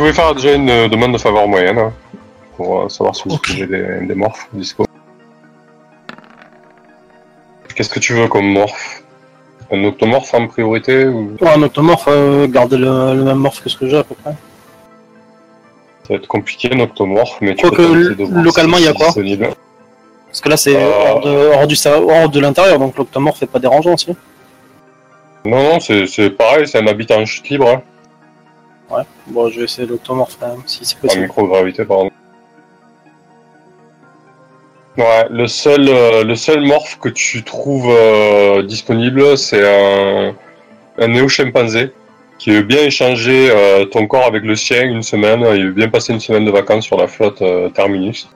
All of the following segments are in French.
pouvez faire déjà une euh, demande de faveur moyenne hein, pour euh, savoir si vous Ok. trouvez des, des morphes dispo. Qu'est-ce que tu veux comme morphe? Un octomorphe en priorité ou? Pour un octomorphe, euh, garder le, le même morph que ce que j'ai à peu près. ça va être compliqué un octomorphe, mais tu Quoique, peux tenter de voir localement, si il y a c'est quoi? disponible. Parce que là, c'est Euh. hors, de, hors, du, sa- hors de l'intérieur, donc l'octomorphe est pas dérangeant aussi. Non, non, c'est c'est pareil, c'est un habitat en chute libre, hein, Bon, je vais essayer l'octomorphe quand même, si c'est en possible. microgravité, pardon. Ouais, le seul, euh, le seul morphe que tu trouves euh, disponible, c'est un, un néo-chimpanzé qui veut bien échanger euh, ton corps avec le sien une semaine. Il veut bien passer une semaine de vacances sur la flotte Terminus.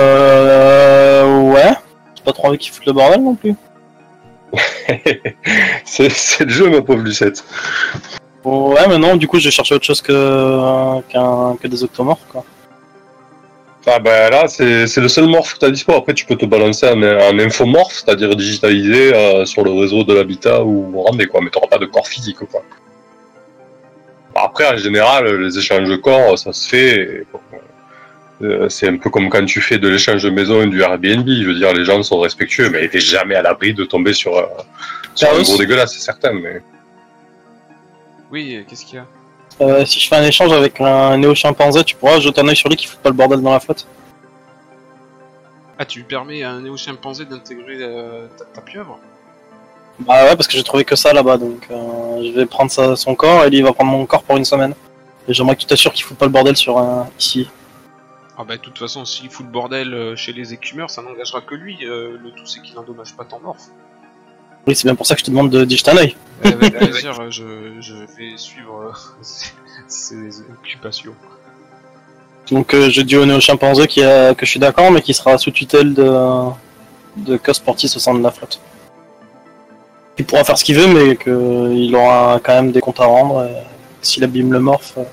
Euh. Ouais. C'est pas trop envie qu'il foute le bordel non plus. c'est c'est le jeu, ma pauvre Lucette. Ouais, mais non, du coup, je vais chercher autre chose que, que des octomorphes, quoi. Ah ben là, c'est le seul morphe que tu as dispo. Après, tu peux te balancer en, en infomorphe, c'est-à-dire digitalisé euh, sur le réseau de l'habitat ou randé, quoi. Mais tu pas de corps physique, quoi. Après, en général, les échanges de corps, ça se fait. euh, c'est un peu comme quand tu fais de l'échange de maison et du Airbnb. Je veux dire, les gens sont respectueux, mais t'es jamais à l'abri de tomber sur, euh, sur Ah un oui. gros dégueulasse, c'est certain. Mais Oui, euh, qu'est-ce qu'il y a Euh, si je fais un échange avec un néo-chimpanzé, tu pourras jeter un oeil sur lui qui fout pas le bordel dans la flotte. Ah, tu permets à un néo-chimpanzé d'intégrer euh, ta, ta pieuvre Bah ouais, parce que j'ai trouvé que ça là-bas, donc euh, je vais prendre sa- son corps et lui il va prendre mon corps pour une semaine. Et j'aimerais que tu t'assures qu'il fout pas le bordel sur un ici. Ah bah de toute façon, s'il fout le bordel euh, chez les écumeurs, ça n'engagera que lui. euh, le tout, c'est qu'il n'endommage pas ton morph. Oui, c'est bien pour ça que je te demande de jeter un oeil. Plaisir, euh, je, je vais suivre euh, ses, ses occupations. Donc euh, je dis au néo-chimpanzé qui a- que je suis d'accord, mais qui sera sous tutelle de, de Cos Portis au sein de la flotte. Il pourra faire ce qu'il veut, mais qu'il aura quand même des comptes à rendre. et S'il abîme le morph, euh,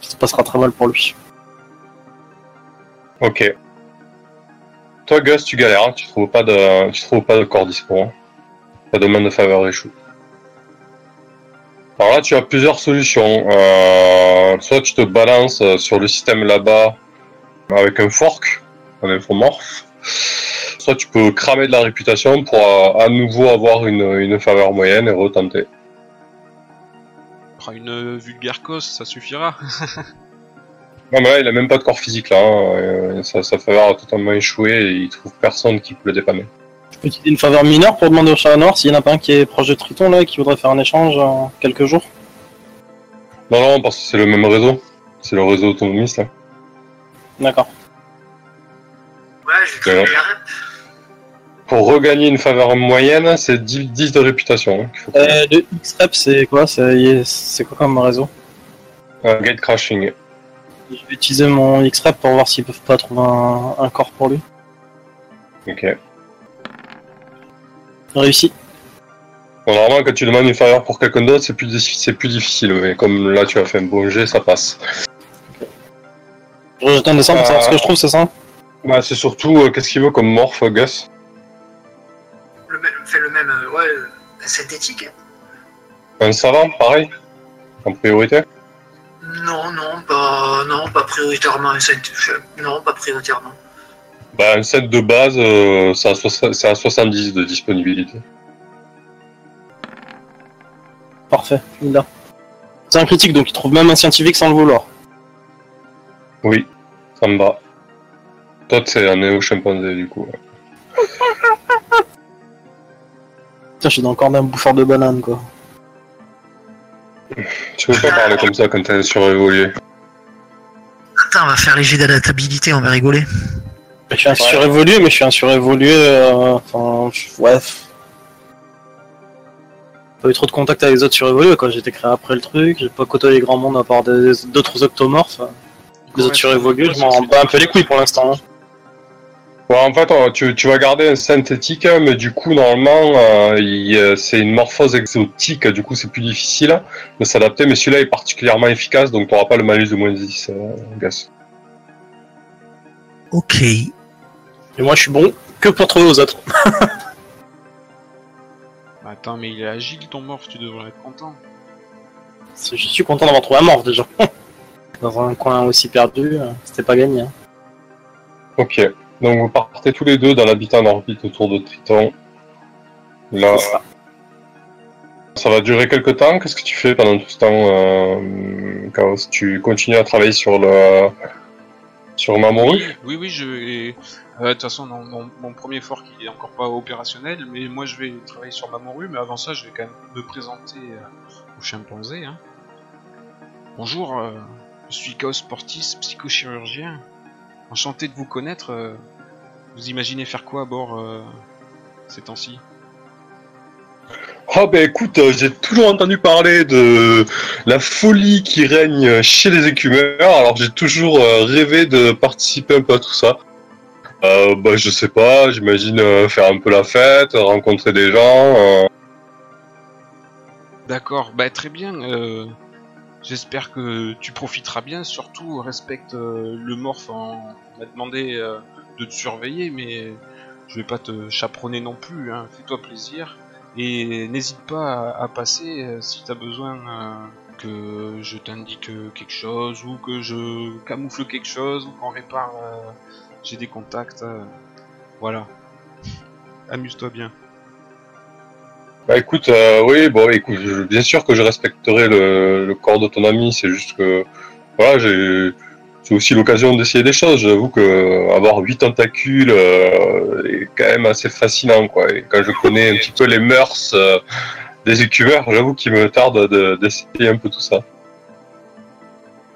ça se passera très mal pour lui. ok. Toi, Gus, tu galères. hein. Tu trouves pas de, tu trouves pas de corps dispo. hein. Ta demande de faveur échoue. Alors là, tu as plusieurs solutions. Euh, soit tu te balances euh, sur le système là-bas avec un fork, un infomorphe. Soit tu peux cramer de la réputation pour euh, à nouveau avoir une, une faveur moyenne et retenter. Fera une vulgaire cause, ça suffira. Non mais là, il a même pas de corps physique là. hein. Sa, sa faveur a totalement échoué et il trouve personne qui peut le dépanner. Utiliser une faveur mineure pour demander au chat noir s'il y en a pas un qui est proche de Triton là et qui voudrait faire un échange en quelques jours. Non, non, parce que c'est le même réseau. C'est le réseau autonomiste là. D'accord. Ouais, je vais la rep. Pour regagner une faveur moyenne, c'est 10, 10 de réputation. hein, faut. Euh, le X-Rep c'est quoi? C'est quoi comme réseau? Un gate crashing. Je vais utiliser mon X-Rep pour voir s'ils peuvent pas trouver un, un corps pour lui. Ok. Réussi. Bon, normalement, quand tu demandes une faveur pour quelqu'un d'autre, c'est plus, c'est plus difficile. Mais comme là, tu as fait un bon jet, ça passe. Je rejette un dessin pour savoir ce que je trouve, c'est ça Bah, c'est surtout, euh, qu'est-ce qu'il veut comme morph, Gus Le même, fait le même, euh, ouais, euh, synthétique. Un savant, pareil En priorité Non, non, pas, non, pas prioritairement. Non, pas prioritairement. Bah, un set de base, euh, c'est à, soix- c'est à 70 de disponibilité. Parfait, il l'a. C'est un critique, donc il trouve même un scientifique sans le vouloir. Oui, ça me va. Toi, c'est un néo-chimpanzé, du coup. Putain, je suis dans le corps d'un bouffeur de banane, quoi. Tu peux pas parler comme ça quand t'es surévolué. Attends, on va faire les jets d'adaptabilité, on va rigoler. Je suis un Ouais. surévolué, mais je suis un surévolué. Euh, enfin, je- ouais. Pas eu trop de contact avec les autres surévolués, quoi. J'ai été créé après le truc, j'ai pas côtoyé grand monde à part d'autres octomorphes. Les autres surévolués, je m'en rends pas un peu les couilles pour l'instant. hein. Ouais, en fait, tu, tu vas garder un synthétique, mais du coup, normalement, euh, euh, c'est une morphose exotique, du coup, c'est plus difficile de s'adapter, mais celui-là est particulièrement efficace, donc tu n'auras pas le malus de moins 10, euh, Gus. Ok. Et moi, je suis bon que pour trouver aux autres. Attends, mais il est agile ton morph, tu devrais être content. Je suis content d'avoir trouvé un mort déjà. Dans un coin aussi perdu, euh, c'était pas gagné. hein. Ok. Donc vous partez tous les deux dans l'habitat en orbite autour de Triton. Là, ça. ça va durer quelques temps. Qu'est-ce que tu fais pendant tout ce temps, euh, Chaos? Tu continues à travailler sur le sur Mamoru? Oui, oui, je euh, De toute façon, non, mon, mon premier fort qui est encore pas opérationnel, mais moi je vais travailler sur ma morue, mais avant ça, je vais quand même me présenter euh, au chimpanzé. Hein. Bonjour, euh, je suis Chaos Portis, psychochirurgien. Enchanté de vous connaître. euh, vous imaginez faire quoi à bord euh, ces temps-ci? Oh ben écoute, euh, j'ai toujours entendu parler de la folie qui règne chez les écumeurs, alors j'ai toujours rêvé de participer un peu à tout ça. Euh, bah je sais pas, j'imagine euh, faire un peu la fête, rencontrer des gens. euh. D'accord, bah très bien. J'espère que tu profiteras bien. Surtout, respecte le morph. En... On m'a demandé de te surveiller, mais je vais pas te chaperonner non plus. Hein. Fais-toi plaisir et n'hésite pas à, passer si t'as besoin euh, que je t'indique quelque chose ou que je camoufle quelque chose ou qu'on répare. J'ai des contacts. euh, Voilà. Amuse-toi bien. Bah écoute, euh, oui, bon écoute, je- bien sûr que je respecterai le, le corps de ton ami, c'est juste que voilà, j'ai c'est aussi l'occasion d'essayer des choses. J'avoue que avoir huit tentacules euh, est quand même assez fascinant, quoi. Et quand je connais un petit peu les mœurs euh, des écumeurs, j'avoue qu'il me tarde de- d'essayer un peu tout ça.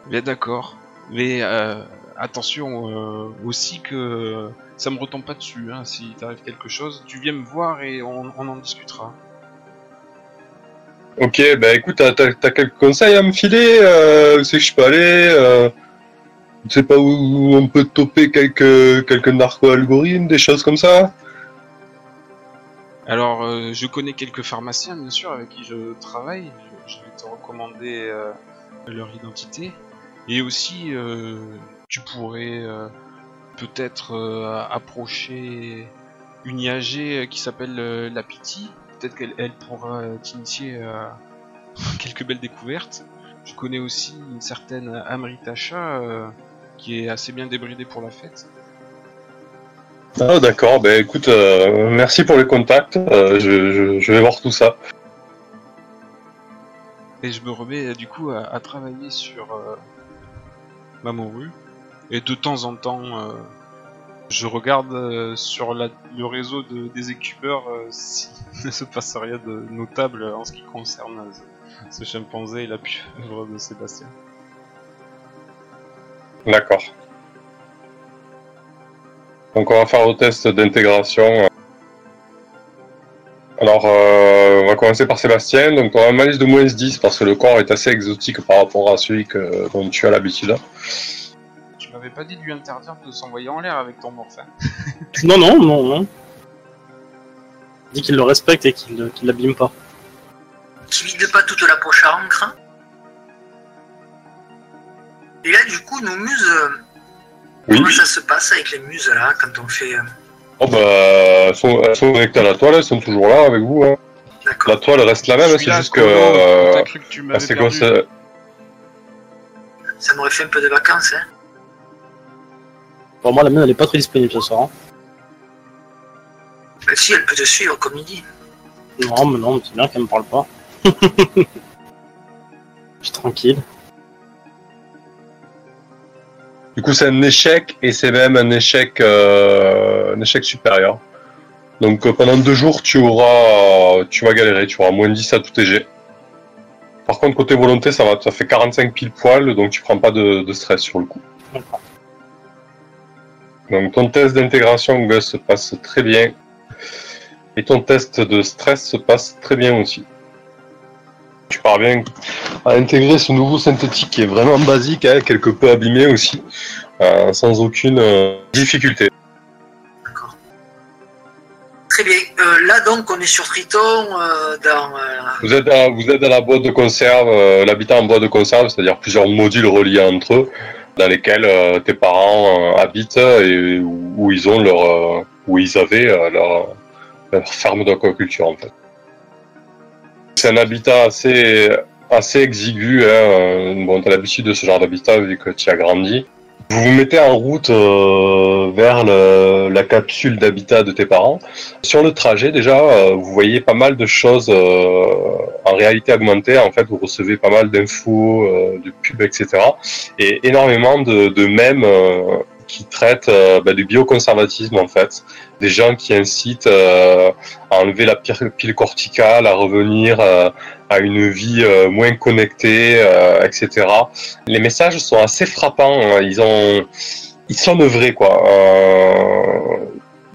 Bien d'accord. Mais euh, attention euh, aussi que ça me retombe pas dessus. Hein, si t'arrive quelque chose, tu viens me voir et on, on en discutera. Ok, bah écoute, t'as t'as- t'as quelques conseils à me filer euh, Où c'est que je peux aller euh, Je sais pas où on peut toper quelques, quelques narco-algorithmes, des choses comme ça Alors, euh, je connais quelques pharmaciens, bien sûr, avec qui je travaille. Je, je vais te recommander leur identité. Et aussi, tu pourrais euh, peut-être euh, approcher une IAG qui s'appelle euh, la Pity. Peut-être qu'elle elle pourra euh, t'initier à quelques belles découvertes. Je connais aussi une certaine Amritacha euh, qui est assez bien débridée pour la fête. Ah d'accord, bah écoute, euh, merci pour les contacts, euh, je, je, je vais voir tout ça. Et je me remets euh, du coup à, à travailler sur euh, Mamoru. Et de temps en temps, euh, je regarde euh, sur le réseau de, des écumeurs euh, s'il ne se passe rien de notable en ce qui concerne ce, chimpanzé et la pieuvre de Sébastien. D'accord. Donc on va faire le test d'intégration. Alors, on va commencer par Sébastien. Donc, on a un malus de moins 10 parce que le corps est assez exotique par rapport à celui que, dont tu as l'habitude. Tu m'avais pas dit de lui interdire de s'envoyer en l'air avec ton morphin. Non, non, non, non. Dit qu'il le respecte et qu'il qu'il l'abîme pas. Qui vide pas toute la poche à encre. Et là, du coup, nos muses, euh, Oui. comment ça se passe avec les muses là, quand on fait. euh, Oh, bah, elles sont, elles sont connectées à la toile, elles sont toujours là avec vous. Hein. La toile reste la même, c'est Celui-là, juste que. Euh, t'as cru que tu ah, m'avais c'est quoi Ça m'aurait fait un peu de vacances, hein. Pour moi, la mienne, elle est pas très disponible ce soir. hein. Bah, si, elle peut te suivre comme il dit. Non, mais non, mais c'est bien qu'elle me parle pas. Je suis tranquille. Du coup, c'est un échec et c'est même un échec, euh, un échec supérieur. Donc euh, pendant deux jours, tu auras, tu vas galérer, tu auras moins 10 à tout tes jets. Par contre, côté volonté, ça va, ça fait 45 pile poil, donc tu prends pas de, de stress sur le coup. D'accord. Donc ton test d'intégration, Gus, se passe très bien. Et ton test de stress se passe très bien aussi. Tu parviens à intégrer ce nouveau synthétique qui est vraiment basique, hein, quelque peu abîmé aussi, euh, sans aucune euh, difficulté. D'accord. Très bien. Euh, là, donc, on est sur Triton, dans. Vous êtes à, vous êtes à la boîte de conserve, l'habitat en boîte de conserve, c'est-à-dire plusieurs modules reliés entre eux, dans lesquels euh, tes parents euh, habitent et où, ils ont leur, euh, où ils avaient euh, leur, ferme d'aquaculture en fait. C'est un habitat assez assez exigu. Hein. Bon, t'as l'habitude de ce genre d'habitat vu que tu as grandi. Vous vous mettez en route euh, vers le- la capsule d'habitat de tes parents. Sur le trajet, déjà, euh, vous voyez pas mal de choses euh, en réalité augmentée. En fait, vous recevez pas mal d'infos, euh, de pubs, etc. Et énormément de, de mèmes euh, qui traitent euh, bah, du bioconservatisme, en fait. Des gens qui incitent euh, à enlever la pile corticale, à revenir euh, à une vie moins connectée, etc. Les messages sont assez frappants. hein. Ils ont, ils vrais quoi.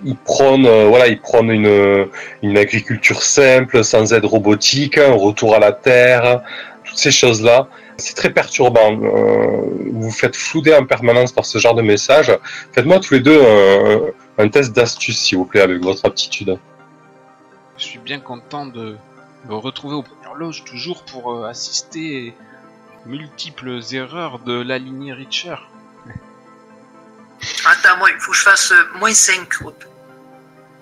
Ils prônent, voilà, ils prônent une, une agriculture simple, sans aide robotique, un retour à la terre, toutes ces choses-là. C'est très perturbant. Euh, vous vous faites flouder en permanence par ce genre de messages. Faites-moi tous les deux un, un test d'astuce, s'il vous plaît, avec votre aptitude. Je suis bien content de me retrouver aux premières loges, toujours pour euh, assister aux multiples erreurs de la lignée Richer. Attends, moi, il faut que je fasse euh, moins 5 au-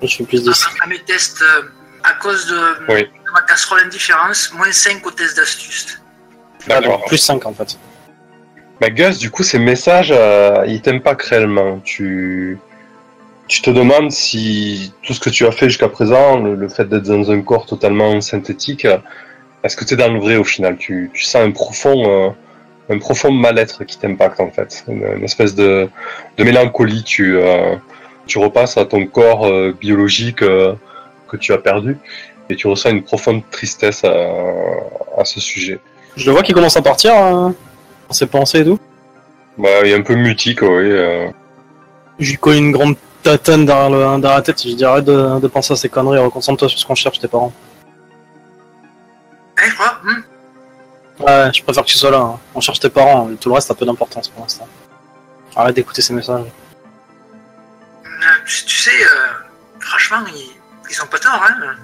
Je fais plus de à mes tests euh, à cause de, Oui. de ma casserole indifférence. Moins 5 au test d'astuce. D'accord. plus 5 en fait. Bah Gus, du coup, ces messages, euh, ils pas réellement. Tu, tu te demandes si tout ce que tu as fait jusqu'à présent, le, le fait d'être dans un corps totalement synthétique, est-ce que tu es dans le vrai au final? Tu, tu sens un profond, euh, un profond mal-être qui t'impacte en fait, une, une espèce de, de mélancolie. Tu, euh, tu repasses à ton corps biologique que tu as perdu et tu ressens une profonde tristesse à, à ce sujet. Je le vois qui commence à partir hein, dans ses pensées et tout. Bah, il est un peu mutique, oui. euh. Je lui colle une grande tatane derrière, le, derrière la tête. Je lui dis arrête de, de penser à ces conneries, reconcentre-toi sur ce qu'on cherche tes parents. Hein, je crois hmm Ouais, je préfère que tu sois là. hein. On cherche tes parents, tout le reste a peu d'importance pour l'instant. Arrête d'écouter ces messages. Euh, tu, tu sais, euh, franchement, ils, ils ont pas tort. Hein.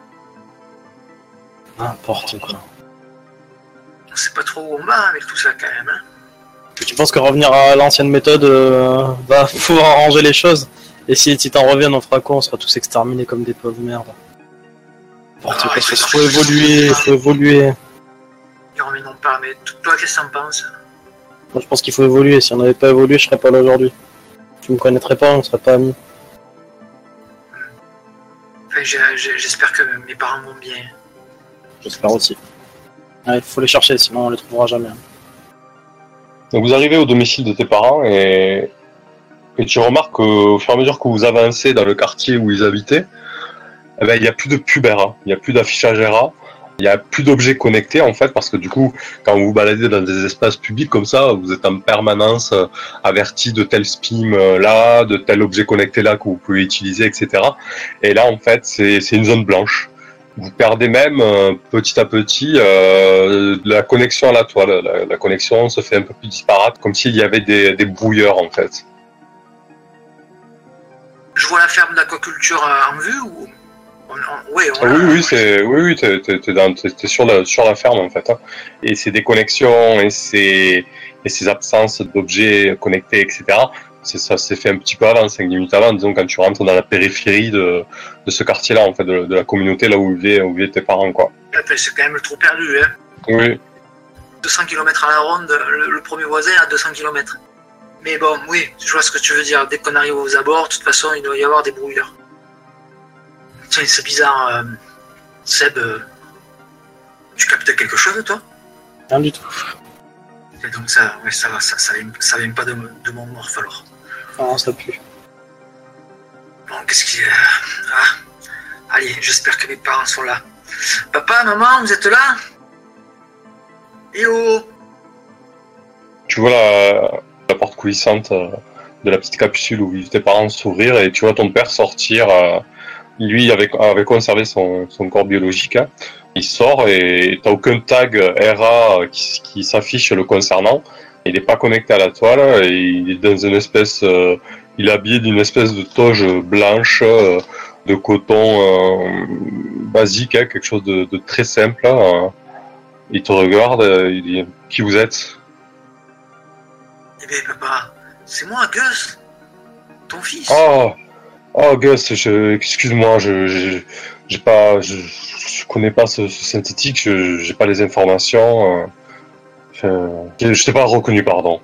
N'importe quoi. On sait pas trop où on va avec tout ça quand même. Hein. Tu penses que revenir à l'ancienne méthode euh, va pouvoir arranger les choses? Et si les titans reviennent, on fera quoi? On sera tous exterminés comme des pauvres merdes. N'importe Ah, il faut- faut évoluer, faut évoluer. Ils reviendront pas, mais toi, qu'est-ce que t'en penses? Moi, je pense qu'il faut évoluer. Si on n'avait pas évolué, je serais pas là aujourd'hui. Tu me connaîtrais pas, on serait pas amis. Enfin, J'espère que mes parents vont bien. J'espère aussi. Il faut les chercher, sinon on les trouvera jamais. Donc vous arrivez au domicile de tes parents et, et tu remarques qu'au fur et à mesure que vous avancez dans le quartier où ils habitaient, eh ben, il n'y a plus de pub RA, il n'y a plus d'affichage RA, il n'y a plus d'objets connectés en fait, parce que du coup, quand vous vous baladez dans des espaces publics comme ça, vous êtes en permanence euh, averti de tel spim euh, là, de tel objet connecté là que vous pouvez utiliser, etc. Et là, en fait, c'est une zone blanche. Vous perdez même euh, petit à petit euh, la connexion à la toile. La, la connexion se fait un peu plus disparate, comme s'il y avait des, des brouilleurs en fait. Je vois la ferme d'aquaculture euh, en vue ou? On, on- ouais, on Ah oui, oui, c'est, oui, oui, t'es, t'es, t'es dans- t'es- t'es sur la, sur la ferme en fait. hein. Et ces déconnexions et ces, et ces absences d'objets connectés, etc. C'est, ça s'est fait un petit peu avant, 5 minutes avant, disons quand tu rentres dans la périphérie de, de ce quartier-là, en fait, de, de la communauté là où vivaient, où vivaient tes parents, quoi. Enfin, C'est quand même le trou perdu. Hein. Oui, 200 km à la ronde, le, le premier voisin à 200 km. Mais bon, oui, je vois ce que tu veux dire. Dès qu'on arrive aux abords, de toute façon, il doit y avoir des brouilleurs. Tiens, c'est bizarre. euh, Seb, euh, tu captes quelque chose, toi? Rien du tout. Et donc ça, ouais, ça va, ça, ça, vient, ça vient pas de, de mon morph alors. Non, ça pue. Bon, qu'est-ce qu'il y a Ah, allez, j'espère que mes parents sont là. Papa, maman, vous êtes là? Eh oh tu vois la, porte coulissante euh, de la petite capsule où vivent tes parents s'ouvrir et tu vois ton père sortir. euh, lui avait, avait conservé son, son corps biologique. hein. Il sort et t'as aucun tag RA qui s'affiche le concernant. Il n'est pas connecté à la toile et il est dans une espèce, euh, il est habillé d'une espèce de toge blanche euh, de coton euh, basique, hein, quelque chose de, de très simple. hein. Il te regarde, il dit qui vous êtes? Eh bien, papa, c'est moi, Gus, ton fils. Oh, oh Gus, excuse-moi, je, je, j'ai pas, je, je connais pas ce, ce synthétique, je, j'ai pas les informations. Euh. Je, je t'ai pas reconnu, pardon.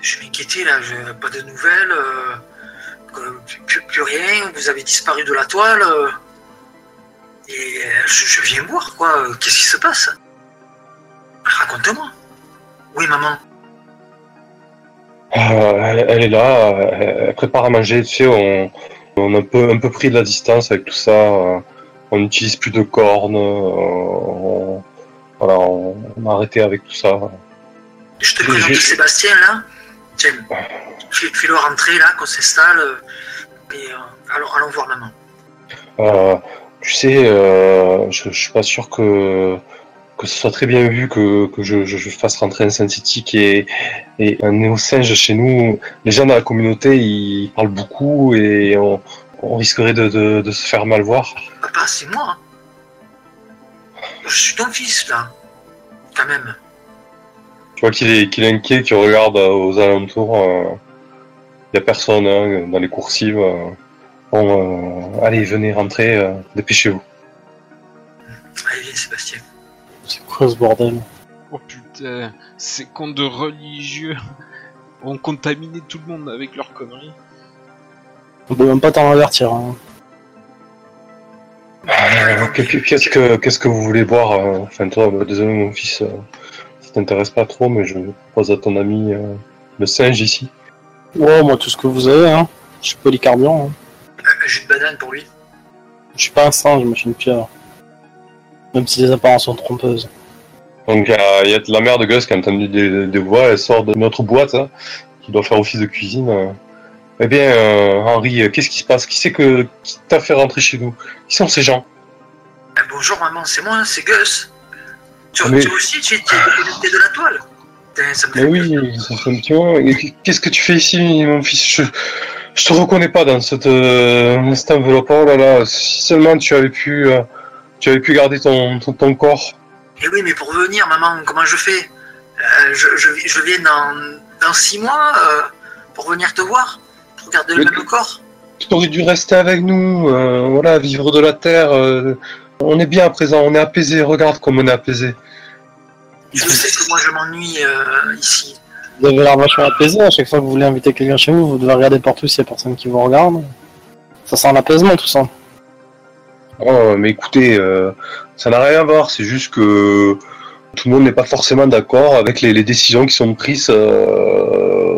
Je m'inquiétais là, je- pas de nouvelles, euh, plus, plus rien, vous avez disparu de la toile. euh, et euh, je, je viens voir quoi, qu'est-ce qui se passe? Raconte-moi. Oui, maman. Elle, elle est là, elle prépare à manger, tu sais, on, on a un peu, un peu pris de la distance avec tout ça. On n'utilise plus de cornes, on, voilà, on, on a arrêté avec tout ça. Je te présente Sébastien là. Tiens, fais- fais-le rentrer là, qu'on s'installe. euh, et euh, allons, allons voir maman. Euh, tu sais, euh, je, je suis pas sûr que, que ce soit très bien vu que, que je, je, je fasse rentrer un synthétique et, et un néo-singe chez nous. Les gens dans la communauté, ils parlent beaucoup et on, on risquerait de, de, de se faire mal voir. Papa, c'est moi. hein. Je suis ton fils là. Quand même. Tu vois qu'il est, qu'il est inquiet, qu'il regarde euh, aux alentours. Il y a personne hein, dans les coursives. euh. Bon, euh, allez, venez rentrer, euh, dépêchez-vous. Allez, viens Sébastien. C'est quoi ce bordel Oh putain, ces contes de religieux ont contaminé tout le monde avec leurs conneries. On peut même pas t'en avertir. Hein. Euh, que- que- Qu'est-ce que qu'est-ce que vous voulez boire euh, Enfin toi, bah, désolé mon fils, euh, ça t'intéresse pas trop, mais je propose à ton ami euh, le singe ici. Ouais, moi tout ce que vous avez, hein. Je suis polycarburant. Hein. Jus de banane pour lui. Je suis pas un singe, moi je suis une pieuvre. Même si les apparences sont trompeuses. Donc euh, il y a la mère de Gus qui a entendu des, des voix, elle sort de notre boîte hein, qui doit faire office de cuisine. Eh bien euh, Henri, euh, qu'est-ce qui se passe? Qui c'est que qui t'a fait rentrer chez nous? Qui sont ces gens? Ah, bonjour maman, c'est moi, c'est Gus. Tu, Mais- tu aussi, tu es es de la toile. Putain, ça me Mais oui, ça fait un petit moment. Qu'est-ce que tu fais ici, mon fils? Je, je te reconnais pas dans cette, euh, cette enveloppe. Oh là là, si seulement tu avais pu, euh, tu avais pu garder ton, ton, ton corps. Eh oui, mais pour venir, maman, comment je fais? Euh, je, je, je viens dans, dans six mois euh, pour venir te voir, garder le Mais- même corps. Tu aurais dû rester avec nous, euh, voilà, vivre de la terre. euh, on est bien à présent, on est apaisé. Regarde comme on est apaisé. Je sais que moi je m'ennuie euh, ici. Vous avez l'air vachement apaisé, à chaque fois que vous voulez inviter quelqu'un chez vous, vous devez regarder partout s'il y a personne qui vous regarde. Ça sent l'apaisement tout ça. Oh, mais écoutez, euh, ça n'a rien à voir. C'est juste que tout le monde n'est pas forcément d'accord avec les, les décisions qui sont prises euh,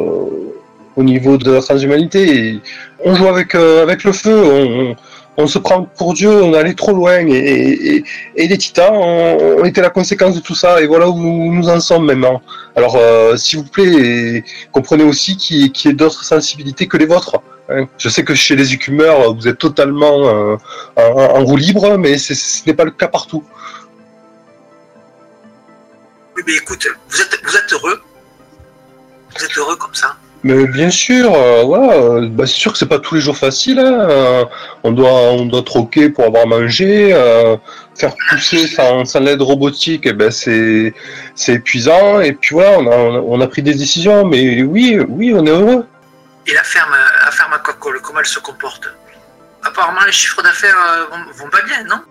au niveau de la transhumanité. On joue avec euh, le feu. On, se prend pour Dieu. On est allé trop loin. Et, et, les Titans ont, été la conséquence de tout ça. Et voilà où nous, en sommes maintenant. Alors, euh, s'il vous plaît, comprenez aussi qu'il qu'il y ait d'autres sensibilités que les vôtres. hein. Je sais que chez les écumeurs, vous êtes totalement euh, en, roue libre, mais ce n'est pas le cas partout. Oui, mais écoute, vous êtes, vous êtes heureux. Vous êtes heureux comme ça. Mais bien sûr, euh, voilà, euh, bah, c'est sûr que c'est pas tous les jours facile. hein, euh, on doit, on doit troquer pour avoir mangé, euh, faire pousser sans, sans l'aide robotique, eh ben c'est, c'est épuisant. Et puis voilà, on a, on a, pris des décisions, mais oui, oui, on est heureux. Et la ferme, la ferme à Coca-Cola, comment elle se comporte? Apparemment, les chiffres d'affaires euh, vont, vont pas bien, non?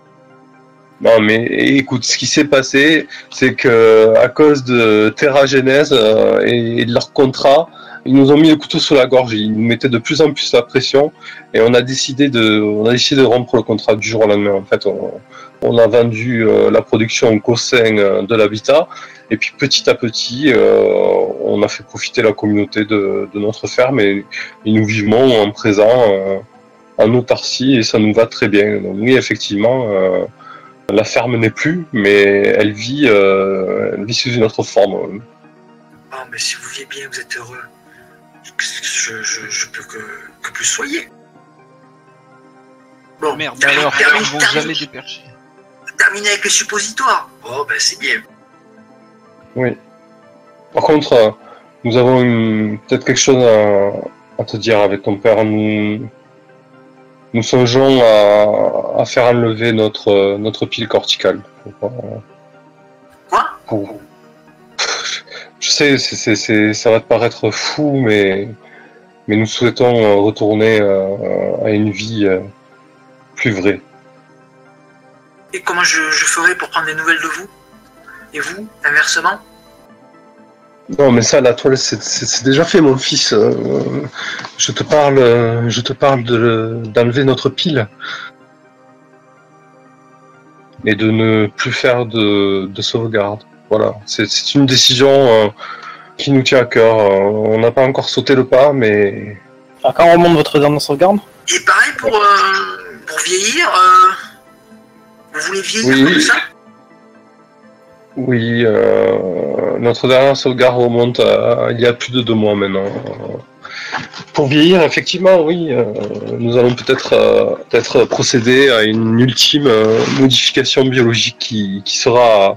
Non, mais écoute, ce qui s'est passé, c'est que à cause de Terra Genèse euh, et de leur contrat, ils nous ont mis le couteau sous la gorge. Ils nous mettaient de plus en plus la pression, et on a décidé de, on a décidé de rompre le contrat du jour au lendemain. En fait, on, a vendu euh, la production au Cossin euh, de l'habitat, et puis petit à petit, euh, on a fait profiter la communauté de, notre ferme, et, nous vivons en présent euh, en autarcie, et ça nous va très bien. Donc oui, effectivement. La ferme n'est plus, mais elle vit, vit sous une autre forme. Oh, mais si vous vivez bien, vous êtes heureux. Je, je, je peux que, que plus soyez. Bon, Merde, termine- alors, termine- ils vont termine- jamais dépercher. terminer avec les suppositoires. Oh, ben c'est bien. Par contre, euh, nous avons une- peut-être quelque chose à, à te dire avec ton père. Nous, nous songeons à, à faire enlever notre, euh, notre pile corticale. Pour, euh, Quoi? pour- Je sais, ça va te paraître fou, mais, mais nous souhaitons euh, retourner euh, à une vie euh, plus vraie. Et comment je, je ferai pour prendre des nouvelles de vous? Et vous, inversement? Non, mais ça, la toile, c'est- déjà fait, mon fils. Euh, je te parle, euh, je te parle de- d'enlever notre pile et de ne plus faire de, de sauvegarde. Voilà, c'est une décision euh, qui nous tient à cœur. Euh, on n'a pas encore sauté le pas, mais Ah, quand remonte votre dernière sauvegarde? Et pareil pour, euh, pour vieillir, euh, vous voulez vieillir Oui. comme ça? Oui, euh, notre dernière sauvegarde remonte à il y a plus de deux mois maintenant. Pour vieillir, effectivement, oui, euh, nous allons peut-être euh, peut-être procéder à une ultime euh, modification biologique qui, qui sera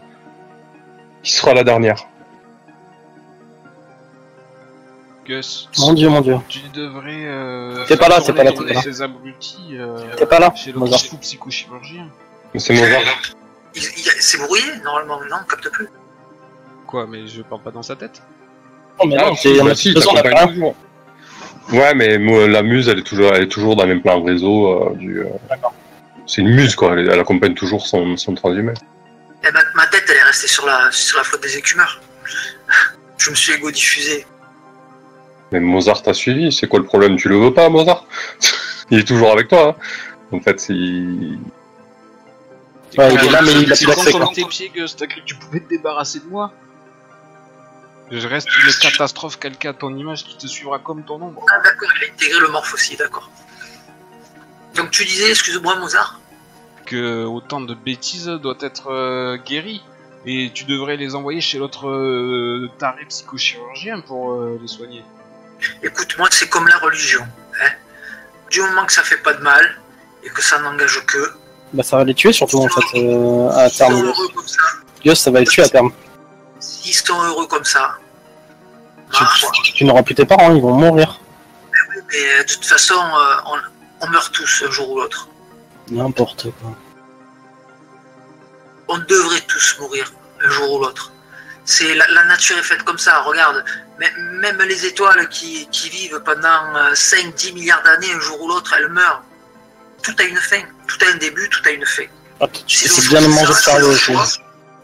qui sera la dernière. Gus, Mon dieu, mon dieu. tu devrais. Euh, T'es pas là, t'es pas là, tourner t'es pas là. Ces abrutis euh, T'es pas là chez le fou psychochirurgien. Mais C'est Mozart. C'est brouillé normalement, non, on capte plus. Quoi, mais je parle pas dans sa tête Non, mais non, Ah, c'est on bah a si, toute façon, on a t'accompagnes pas un. toujours. Ouais, mais moi, la muse, elle est toujours, elle est toujours dans les plans réseau. euh, du, euh, C'est une muse, quoi. Elle, elle accompagne toujours son, son transhumé. Eh ben, ma tête, elle est restée sur la, sur la flotte des écumeurs. Je me suis égo-diffusé. Mais Mozart t'a suivi. C'est quoi le problème? Tu le veux pas, Mozart? Il est toujours avec toi. hein. En fait, il... Ouais, il est là, mais il a plus d'accès, tes pieds, Gus, t'as cru que tu pouvais te débarrasser de moi Je reste une catastrophe calquée à ton image qui te suivra comme ton ombre. Ah d'accord, il a intégré le morph aussi, d'accord. Donc tu disais, excuse-moi Mozart Que autant de bêtises doit être euh, guéri. Et tu devrais les envoyer chez l'autre euh, taré psychochirurgien pour euh, les soigner. Écoute, moi c'est comme la religion. Hein. Du moment que ça fait pas de mal et que ça n'engage que, Bah, ça va les tuer surtout en fait, euh, à sont terme. heureux comme ça, va les tuer à terme. s'ils sont heureux comme ça, Tu, bah, tu- tu n'auras plus tes parents, ils vont mourir. mais de toute façon, euh, on, on meurt tous un jour ou l'autre. N'importe quoi. On devrait tous mourir un jour ou l'autre. C'est la, la nature est faite comme ça. Regarde, même les étoiles qui, qui vivent pendant 5-10 milliards d'années, un jour ou l'autre, elles meurent. Tout a une fin. Tout a un début, tout a une fin. Ah, ont bien choisi manger c'est leur aussi. choix.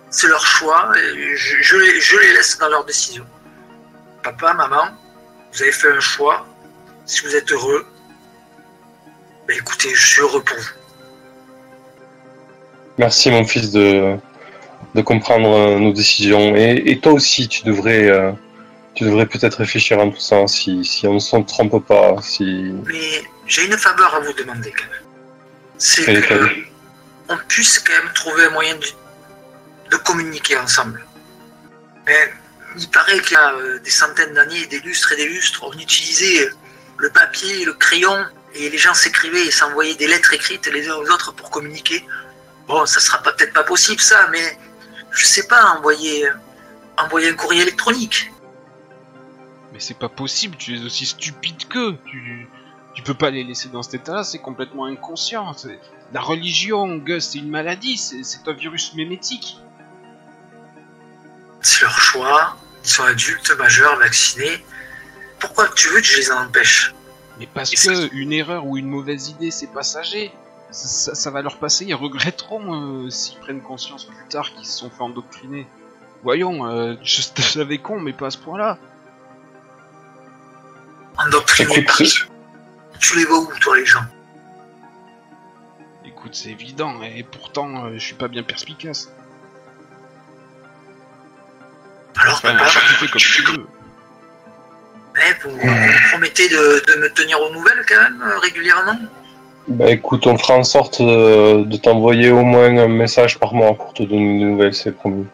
C'est leur choix. et Je, je les, je les laisse dans leur décision. Papa, maman, vous avez fait un choix. Si vous êtes heureux, ben écoutez, je suis heureux pour vous. Merci, mon fils, de, de comprendre euh, nos décisions. Et, et toi aussi, tu devrais, euh, tu devrais peut-être réfléchir à tout ça, si, si on ne s'en trompe pas, si... Mais j'ai une faveur à vous demander quand même. C'est Quelle que faveur on puisse quand même trouver un moyen de, de communiquer ensemble. Mais il paraît qu'il y a euh, des centaines d'années, des lustres et des lustres, on utilisait le papier, le crayon, et les gens s'écrivaient et s'envoyaient des lettres écrites les uns aux autres pour communiquer. Bon, ça sera peut-être pas possible ça, mais je sais pas, envoyer, envoyer un courrier électronique. Mais c'est pas possible, tu es aussi stupide qu'eux. Tu, tu peux pas les laisser dans cet état-là, c'est complètement inconscient. La religion, Gus, c'est une maladie, c'est un virus mémétique. C'est leur choix, ils sont adultes, majeurs, vaccinés. Pourquoi tu veux que je les en empêche? Mais parce que une erreur ou une mauvaise idée, c'est passager. Ça, va leur passer, ils regretteront euh, s'ils prennent conscience plus tard qu'ils se sont fait endoctriner. Voyons, euh, je savais con, mais pas à ce point-là. Qui Tu les vois où, toi, les gens? Écoute, c'est évident, et pourtant, euh, je suis pas bien perspicace. Alors, Enfin, papa, tu fais comme tu veux. eh, vous, vous me promettez de, de me tenir aux nouvelles, quand même, euh, régulièrement? Bah écoute, on fera en sorte euh, de t'envoyer au moins un message par mois pour te donner des nouvelles, c'est promis.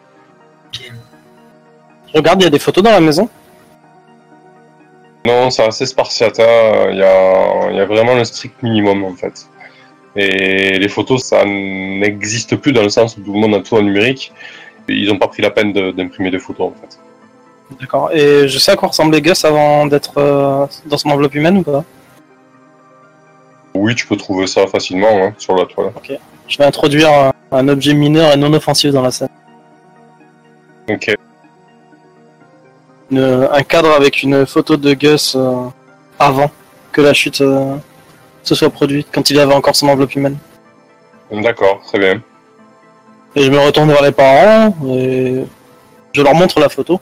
Regarde, il y a des photos dans la maison? Non, c'est assez spartiate, hein. il y, a, il y a vraiment le strict minimum en fait. Et les photos, ça n'existe plus dans le sens où tout le monde a tout en numérique. Ils n'ont pas pris la peine de- d'imprimer des photos en fait. D'accord. Et je sais à quoi ressemblait Gus avant d'être euh, dans son enveloppe humaine ou pas? Oui, tu peux trouver ça facilement hein, sur la toile. Je vais introduire un, un objet mineur et non offensif dans la scène. Ok. Une- un cadre avec une photo de Gus euh, avant que la chute euh, se soit produite, quand il avait encore son enveloppe humaine. D'accord, très bien. Et je me retourne vers les parents et je leur montre la photo.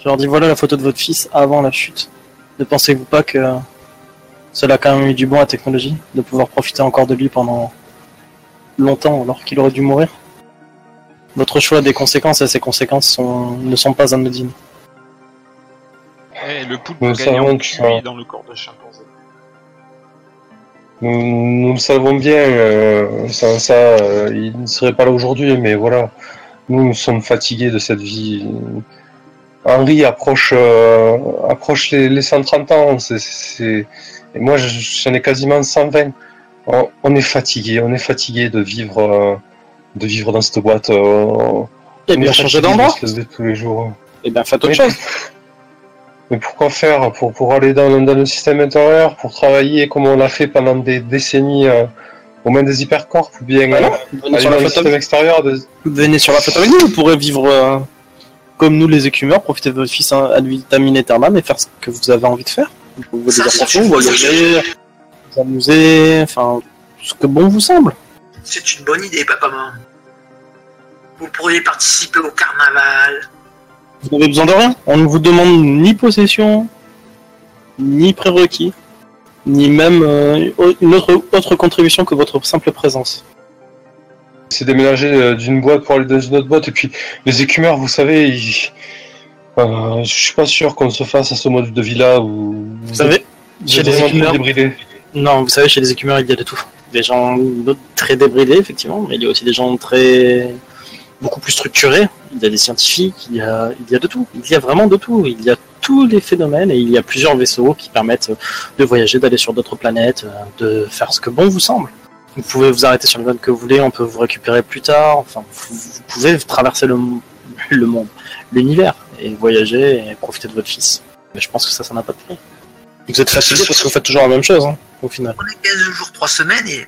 Je leur dis voilà la photo de votre fils avant la chute. Ne pensez-vous pas que cela a quand même eu du bon à la technologie de pouvoir profiter encore de lui pendant longtemps alors qu'il aurait dû mourir Votre choix des conséquences et ses conséquences sont- ne sont pas anodines. Eh, le poulpe QI ça- dans le corps de chimpanzé. Nous, nous le savons bien, euh, sans ça, euh, il ne serait pas là aujourd'hui, mais voilà. Nous, nous sommes fatigués de cette vie. Henri approche, euh, approche les, les 130 ans, c'est- et moi je- j'en ai quasiment 120. On, on est fatigué, on est fatigué de vivre, euh, de vivre dans cette boîte. euh, on bien fatigué d'endroit. de tous les jours. Eh bien faites autre Mais- chose. Mais pourquoi faire pour, pour aller dans, dans le système intérieur, pour travailler comme on l'a fait pendant des décennies euh, aux mains des hypercorps, ou bien euh, Venez aller sur, dans la le photo, système extérieur de... venez sur la photo avec nous, vous pourrez vivre euh, comme nous les écumeurs, profiter de votre fils hein, ad vitam aeternam et faire ce que vous avez envie de faire. Vous vous bonne voyager, vous amuser, enfin ce que bon vous semble. C'est une bonne idée, papa maman. Vous pourriez participer au carnaval. Vous n'avez besoin de rien. On ne vous demande ni possession, ni prérequis, ni même euh, une autre, autre contribution que votre simple présence. C'est déménager euh, d'une boîte pour aller dans une autre boîte, et puis les écumeurs, vous savez, ils... euh, je suis pas sûr qu'on se fasse à ce mode de vie-là où Vous savez, chez les écumeurs, non, vous savez, chez les écumeurs, il y a de tout. Des gens très débridés, effectivement, mais il y a aussi des gens très beaucoup plus structurés. Il y a des scientifiques, il y a, il y a de tout. Il y a vraiment de tout. Il y a tous les phénomènes et il y a plusieurs vaisseaux qui permettent de voyager, d'aller sur d'autres planètes, de faire ce que bon vous semble. Vous pouvez vous arrêter sur le mode que vous voulez, on peut vous récupérer plus tard. Enfin, vous, vous pouvez traverser le, le monde, l'univers, et voyager et profiter de votre fils. Mais je pense que ça, ça n'a pas de prix. Vous êtes fatigué parce que vous faites toujours la même chose, hein, au final. On est 15 jours, 3 semaines et.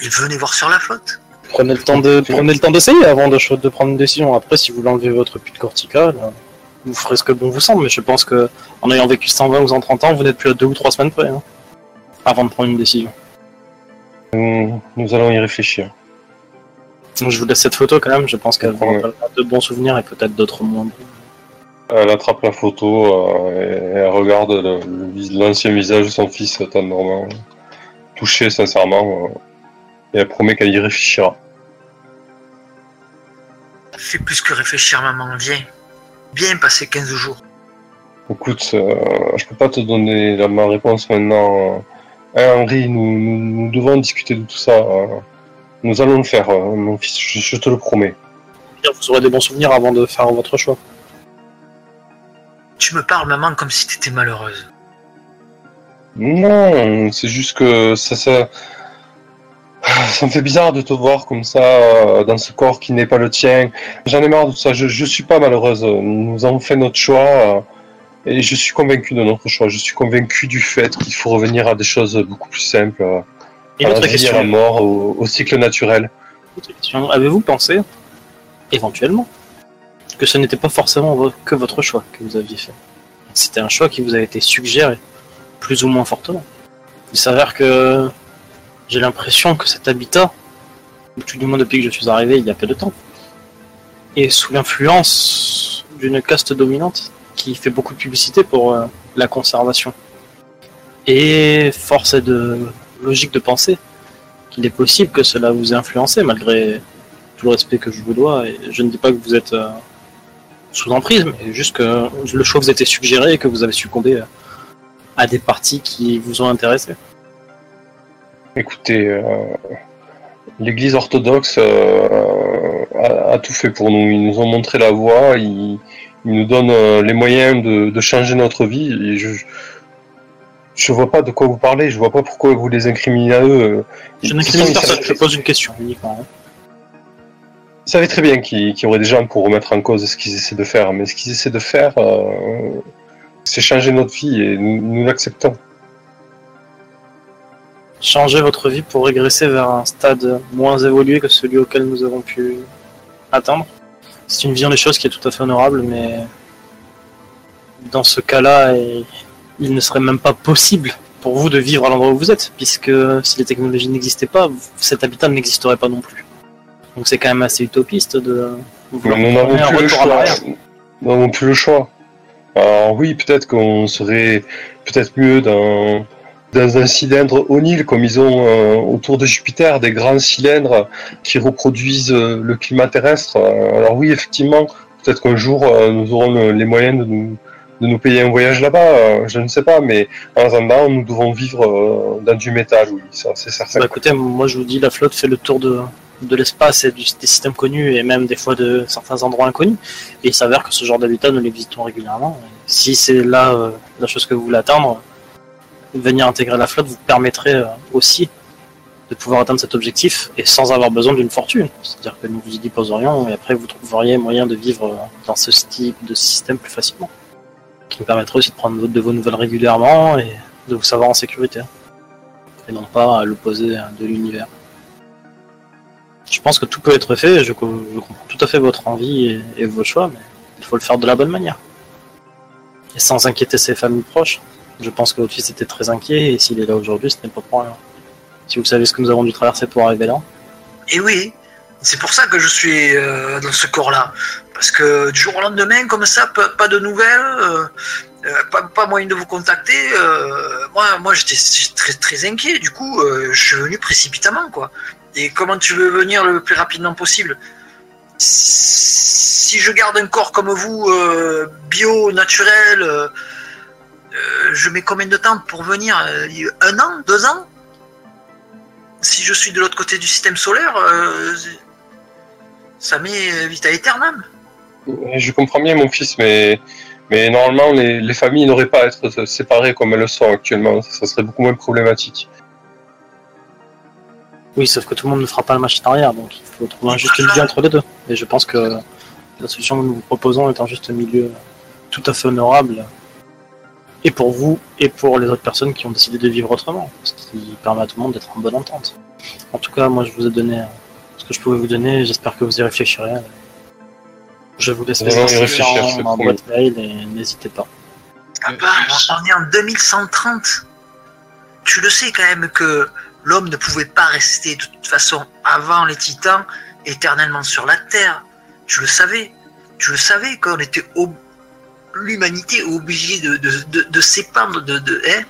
et venez voir sur la flotte. Prenez le temps de prenez le temps d'essayer avant de, prendre une décision. Après, si vous voulez enlever votre puits de cortical, vous ferez ce que bon vous semble. Mais je pense que en ayant vécu 120 ou 130 ans, vous n'êtes plus à deux ou trois semaines près, hein, avant de prendre une décision. Nous, nous allons y réfléchir. Donc je vous laisse cette photo quand même. Je pense qu'elle vous rappellera de bons souvenirs et peut-être d'autres moins. bons. Elle attrape la photo euh, et elle regarde l'ancien visage de son fils tendrement, touché sincèrement, euh, et elle promet qu'elle y réfléchira. Fais plus que réfléchir, maman. Viens. Viens passer 15 jours. Écoute, euh, je peux pas te donner la, ma réponse maintenant. Hein, Henri, nous, nous, nous devons discuter de tout ça. euh. Nous allons le faire, euh, mon fils, je, je te le promets. Vous aurez des bons souvenirs avant de faire votre choix. Tu me parles, maman, comme si t'étais malheureuse. Non, c'est juste que ça, ça, ça me fait bizarre de te voir comme ça euh, dans ce corps qui n'est pas le tien. J'en ai marre de tout ça. Je, je suis pas malheureuse. Nous avons fait notre choix euh, et je suis convaincu de notre choix. Je suis convaincu du fait qu'il faut revenir à des choses beaucoup plus simples, euh, Et à la vie, à question. la mort, au, au cycle naturel. Avez-vous pensé, éventuellement, que ce n'était pas forcément que votre choix que vous aviez fait C'était un choix qui vous a été suggéré, plus ou moins fortement. Il s'avère que j'ai l'impression que cet habitat, ou tout du moins depuis que je suis arrivé il y a peu de temps, est sous l'influence d'une caste dominante qui fait beaucoup de publicité pour euh, la conservation. Et force est de logique de penser qu'il est possible que cela vous ait influencé malgré tout le respect que je vous dois. Je ne dis pas que vous êtes euh, sous emprise, mais juste que le choix vous a été suggéré et que vous avez succombé à des parties qui vous ont intéressé. Écoutez, euh, l'Église orthodoxe euh, a, a tout fait pour nous. Ils nous ont montré la voie, ils, ils nous donnent euh, les moyens de, de changer notre vie. Et je, je vois pas de quoi vous parlez. Je vois pas pourquoi vous les incriminez à eux. Je n'incrimine personne, je pose une question uniquement. hein. Ils savaient très bien qu'il y aurait des gens pour remettre en cause ce qu'ils essaient de faire. Mais ce qu'ils essaient de faire, euh, c'est changer notre vie et nous, nous l'acceptons. Changer votre vie pour régresser vers un stade moins évolué que celui auquel nous avons pu atteindre. C'est une vision des choses qui est tout à fait honorable, mais dans ce cas-là, eh, il ne serait même pas possible pour vous de vivre à l'endroit où vous êtes, puisque si les technologies n'existaient pas, cet habitat n'existerait pas non plus. Donc c'est quand même assez utopiste de Mais nous n'avons plus le choix. arrière. Nous n'avons plus le choix. Alors oui, peut-être qu'on serait peut-être mieux dans, dans un cylindre O'Neill, comme ils ont euh, autour de Jupiter, des grands cylindres qui reproduisent euh, le climat terrestre. Euh, alors oui, effectivement, peut-être qu'un jour, euh, nous aurons le- les moyens de nous, de nous payer un voyage là-bas, je ne sais pas, mais en attendant, nous devons vivre dans du métal, oui, ça c'est certain. Bah écoutez, moi je vous dis, la flotte fait le tour de, de l'espace et des systèmes connus et même des fois de certains endroits inconnus. Et il s'avère que ce genre d'habitat, nous les visitons régulièrement. Si c'est là euh, la chose que vous voulez atteindre, venir intégrer la flotte vous permettrait euh, aussi de pouvoir atteindre cet objectif et sans avoir besoin d'une fortune. C'est-à-dire que nous vous y déposerions et après vous trouveriez moyen de vivre euh, dans ce type de système plus facilement. Qui nous permettrait aussi de prendre de vos nouvelles régulièrement et de vous savoir en sécurité et non pas à l'opposé de l'univers. Je pense que tout peut être fait, je, co- je comprends tout à fait votre envie et, vos choix, mais il faut le faire de la bonne manière. Et sans inquiéter ses familles proches. Je pense que votre fils était très inquiet et s'il est là aujourd'hui, ce n'est pas pour rien. Si vous savez ce que nous avons dû traverser pour arriver là. Et oui, c'est pour ça que je suis euh, dans ce corps-là. Parce que du jour au lendemain, comme ça, pas, de nouvelles, euh, euh, pas, moyen de vous contacter. moi, moi j'étais très, très inquiet. Du coup, je suis venu précipitamment, quoi. Et comment tu veux venir le plus rapidement possible Si je garde un corps comme vous, euh, bio, naturel, euh, euh, je mets combien de temps pour venir Un an Deux ans si je suis de l'autre côté du système solaire, ça met vita aeternam. Je comprends bien mon fils, mais, mais normalement les, les familles n'auraient pas à être séparées comme elles le sont actuellement, ça serait beaucoup moins problématique. Oui, sauf que tout le monde ne fera pas la machine arrière, donc il faut trouver un juste milieu entre les deux. Et je pense que la solution que nous vous proposons est un juste milieu tout à fait honorable, et pour vous, et pour les autres personnes qui ont décidé de vivre autrement, ce qui permet à tout le monde d'être en bonne entente. En tout cas, moi je vous ai donné ce que je pouvais vous donner, j'espère que vous y réfléchirez. Je vous laisse les ma promis. boîte mail et n'hésitez pas. Papa, on est en 2130. Tu le sais quand même que l'homme ne pouvait pas rester de toute façon avant les titans éternellement sur la Terre. Tu le savais. Tu le savais qu'on était ob- l'humanité obligée de, de, de, de s'épandre de, de hein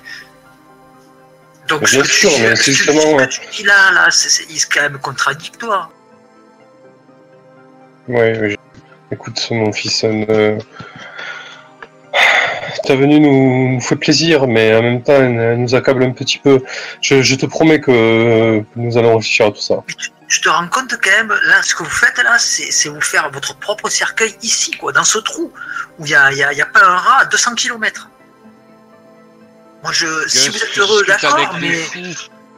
Donc Bien ce sûr, mais ce c'est justement, ce ouais. que tu dis là, là, c'est quand même contradictoire. Oui, oui. Écoute, mon fils, euh, ta venue nous, nous fait plaisir, mais en même temps, elle, elle nous accable un petit peu. Je, je te promets que nous allons réfléchir à tout ça. tu te rends compte quand même, là, ce que vous faites là, c'est vous faire votre propre cercueil ici, quoi, dans ce trou, où il n'y a, y a- il y a pas un rat à 200 km. Moi, je, si vous êtes je heureux, d'accord, mais.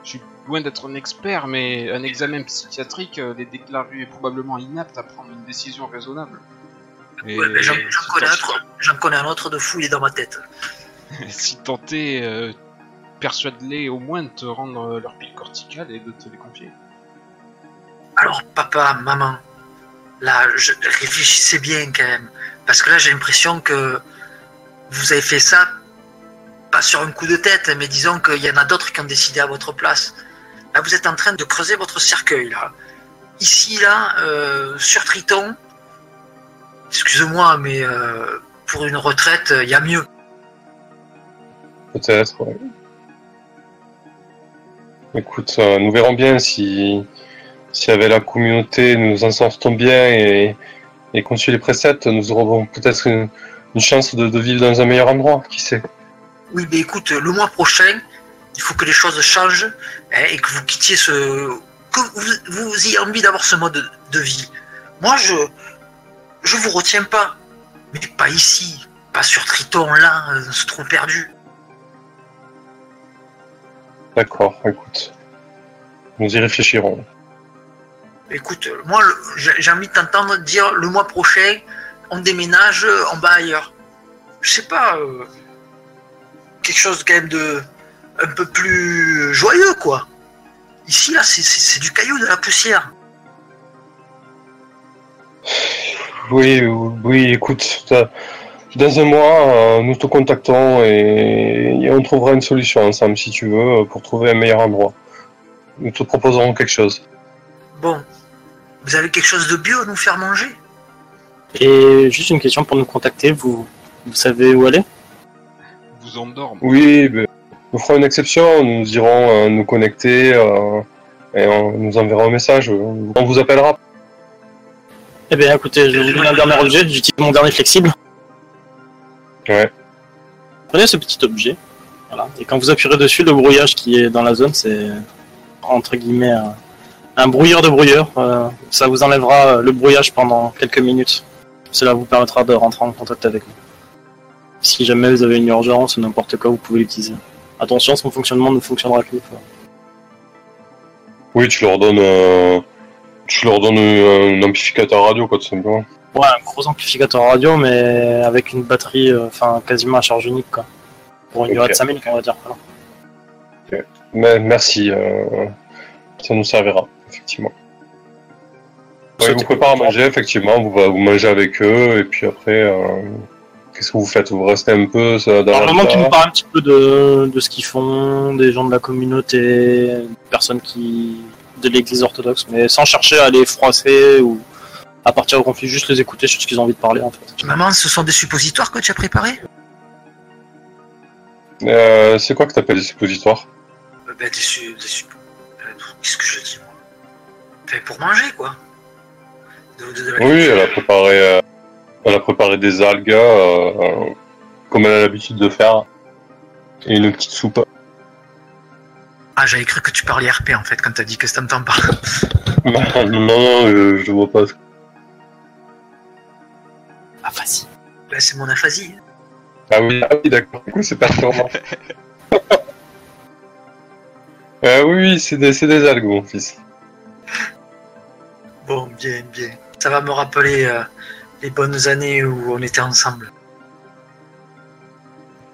Je suis loin d'être un expert, mais un examen psychiatrique euh, les déclarait probablement inaptes à prendre une décision raisonnable. Et Ouais, si connais, j'en connais un autre de fou, il est dans ma tête. Si tenté, euh, persuade-les au moins de te rendre euh, leur pile corticale et de te les confier. Alors, papa, maman, là, je, réfléchissez bien quand même, parce que là, j'ai l'impression que vous avez fait ça, pas sur un coup de tête, mais disons qu'il y en a d'autres qui ont décidé à votre place. Là, vous êtes en train de creuser votre cercueil, là. Ici, là, euh, sur Triton, excuse-moi, mais euh, pour une retraite, il y a mieux. Peut-être, ouais. Écoute, euh, nous verrons bien si, si avec la communauté nous en sortons bien et, et qu'on suit les préceptes, nous aurons peut-être une, une chance de, de vivre dans un meilleur endroit, qui sait. Oui, mais écoute, le mois prochain, il faut que les choses changent hein, et que vous quittiez ce. que vous, vous ayez envie d'avoir ce mode de, de vie. Moi, je. Je vous retiens pas. Mais pas ici. Pas sur Triton, là, dans ce trou perdu. D'accord, écoute. Nous y réfléchirons. Écoute, moi, j'ai envie de t'entendre dire le mois prochain, on déménage, on va ailleurs. Je sais pas. euh, quelque chose quand même de. un peu plus joyeux, quoi. Ici, là, c'est- c'est c'est du caillou, de la poussière. Oui, oui, écoute, dans un mois, euh, nous te contactons et, et on trouvera une solution ensemble, si tu veux, pour trouver un meilleur endroit. Nous te proposerons quelque chose. Bon, vous avez quelque chose de bio à nous faire manger? Et juste une question pour nous contacter, vous Vous savez où aller? Vous endorme. Oui, ben, nous ferons une exception, nous irons euh, nous connecter euh, et on nous enverra un message. On vous appellera. Eh bien, écoutez, je vais vous donner un dernier objet. J'utilise mon dernier flexible. Ouais. Prenez ce petit objet. Voilà. Et quand vous appuierez dessus, le brouillage qui est dans la zone, c'est entre guillemets un, un brouilleur de brouilleur. Euh, ça vous enlèvera euh, le brouillage pendant quelques minutes. Cela vous permettra de rentrer en contact avec nous. Si jamais vous avez une urgence ou n'importe quoi, vous pouvez l'utiliser. Attention, son fonctionnement ne fonctionnera qu'une fois. Oui, tu leur donnes, euh, tu leur donnes un, un amplificateur radio, quoi, tout simplement. Ouais, un gros amplificateur radio, mais avec une batterie, euh, enfin quasiment à charge unique, quoi. Pour une durée de 5 minutes, on va dire. Voilà. Mais merci, euh, ça nous servira, effectivement. Souhaitez- vous préparez à manger, effectivement, vous, vous mangez avec eux, et puis après, euh, qu'est-ce que vous faites? Vous restez un peu euh, dans qui villa nous parle un petit peu de, de ce qu'ils font, des gens de la communauté, des personnes qui. De l'église orthodoxe, mais sans chercher à les froisser ou à partir au conflit, juste les écouter sur ce qu'ils ont envie de parler en fait. Maman, ce sont des suppositoires que tu as préparés? Euh, c'est quoi que t'appelles les suppositoires? Euh, Ben, des su... Des su... euh, Qu'est-ce que je dis, moi? Enfin, pour manger, quoi. De, de- de la Oui, elle a préparé, euh, elle a préparé des algues, euh, euh, comme elle a l'habitude de faire, et une petite soupe. Ah, j'avais cru que tu parlais RP, en fait, quand t'as dit que t'entends pas. non, non, non, je, je vois pas. Ah, vas-y. Ben, c'est mon aphasie. Ah oui, ah oui d'accord, du coup c'est perturbant. euh, oui, oui, c'est des, c'est des algues, mon fils. Bon, bien, bien. Ça va me rappeler euh, les bonnes années où on était ensemble.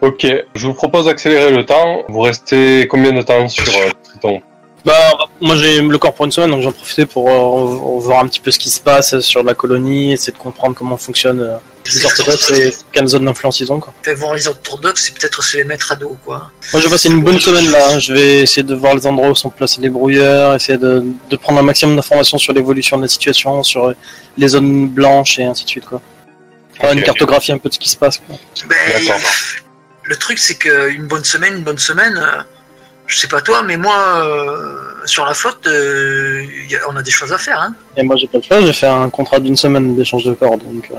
Ok, je vous propose d'accélérer le temps. Vous restez combien de temps sur euh, Triton Bah, moi j'ai le corps pour une semaine, donc j'en profitais pour euh, voir un petit peu ce qui se passe sur la colonie, essayer de comprendre comment fonctionnent euh, les orthodoxes et quelle zone d'influence ils ont. Quoi. Fait voir les orthodoxes, c'est peut-être se les mettre à dos, quoi. Moi j'ai passé une bonne semaine là, hein. je vais essayer de voir les endroits où sont placés les brouilleurs, essayer de, de prendre un maximum d'informations sur l'évolution de la situation, sur les zones blanches et ainsi de suite. Quoi. Une cartographie un peu de ce qui se passe. Quoi. Ben, D'accord. Le truc, c'est qu'une bonne semaine, une bonne semaine, euh, je sais pas toi, mais moi, euh, sur la flotte, euh, y a- on a des choses à faire, hein. Et moi j'ai pas le choix, j'ai fait un contrat d'une semaine d'échange de corps, donc... euh,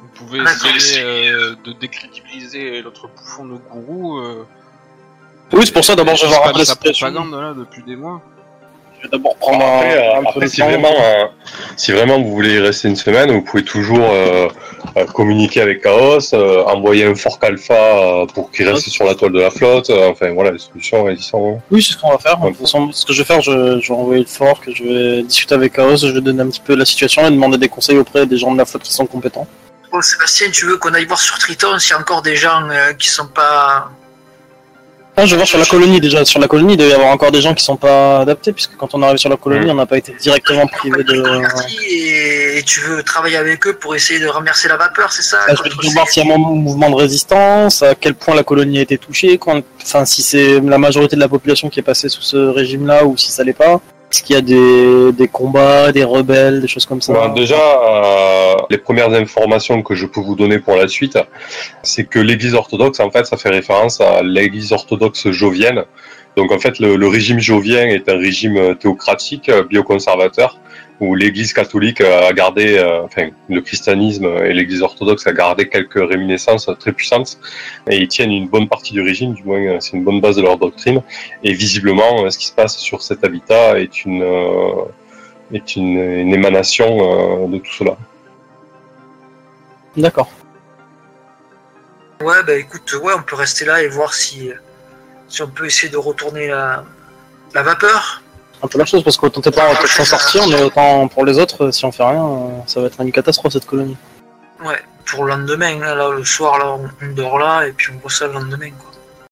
Vous pouvez D'accord. essayer euh, de décrédibiliser l'autre bouffon de gourou. Euh, Oui, c'est pour ça d'abord je vais peu la propagande là depuis des mois. Je vais d'abord prendre Après, un, euh, un peu après, de si, temps. vraiment, euh, si vraiment vous voulez y rester une semaine, vous pouvez toujours euh, euh, communiquer avec Chaos, euh, envoyer un fork alpha euh, pour qu'il reste sur la toile de la flotte. euh, enfin voilà, les solutions elles y sont. Oui, c'est ce qu'on va faire. De toute façon, ce que je vais faire, je, je vais envoyer le fork, je vais discuter avec Chaos, je vais donner un petit peu la situation et demander des conseils auprès des gens de la flotte qui sont compétents. Bon, Sébastien, tu veux qu'on aille voir sur Triton s'il y a encore des gens euh, qui sont pas. Ah, je vais voir sur la colonie déjà. Sur la colonie, il doit y avoir encore des gens qui sont pas adaptés, puisque quand on arrive sur la colonie, on n'a pas été directement privé de. Et, et tu veux travailler avec eux pour essayer de renverser la vapeur, c'est ça Ah, je toujours voir s'il y a un mouvement de résistance, à quel point la colonie a été touchée, quand... enfin si c'est la majorité de la population qui est passée sous ce régime-là ou si ça l'est pas. Est-ce qu'il y a des, des combats, des rebelles, des choses comme ça Bon, déjà, euh, les premières informations que je peux vous donner pour la suite, c'est que l'Église orthodoxe, en fait, ça fait référence à l'Église orthodoxe jovienne. Donc, en fait, le, le régime jovien est un régime théocratique, euh, bioconservateur, où l'Église catholique a gardé, euh, enfin, le christianisme et l'Église orthodoxe a gardé quelques réminiscences très puissantes, et ils tiennent une bonne partie du régime, du moins, c'est une bonne base de leur doctrine. Et visiblement, ce qui se passe sur cet habitat est une euh, est une, une émanation euh, de tout cela. D'accord. Ouais, bah écoute, ouais, on peut rester là et voir si, si on peut essayer de retourner la, la vapeur. Un peu la chose parce qu'autant t'es pas on va peut-être s'en sortir, mais autant pour les autres, si on fait rien, euh, ça va être une catastrophe cette colonie. Ouais, pour le lendemain, là, le soir, là, on- dort là et puis on voit le lendemain, quoi.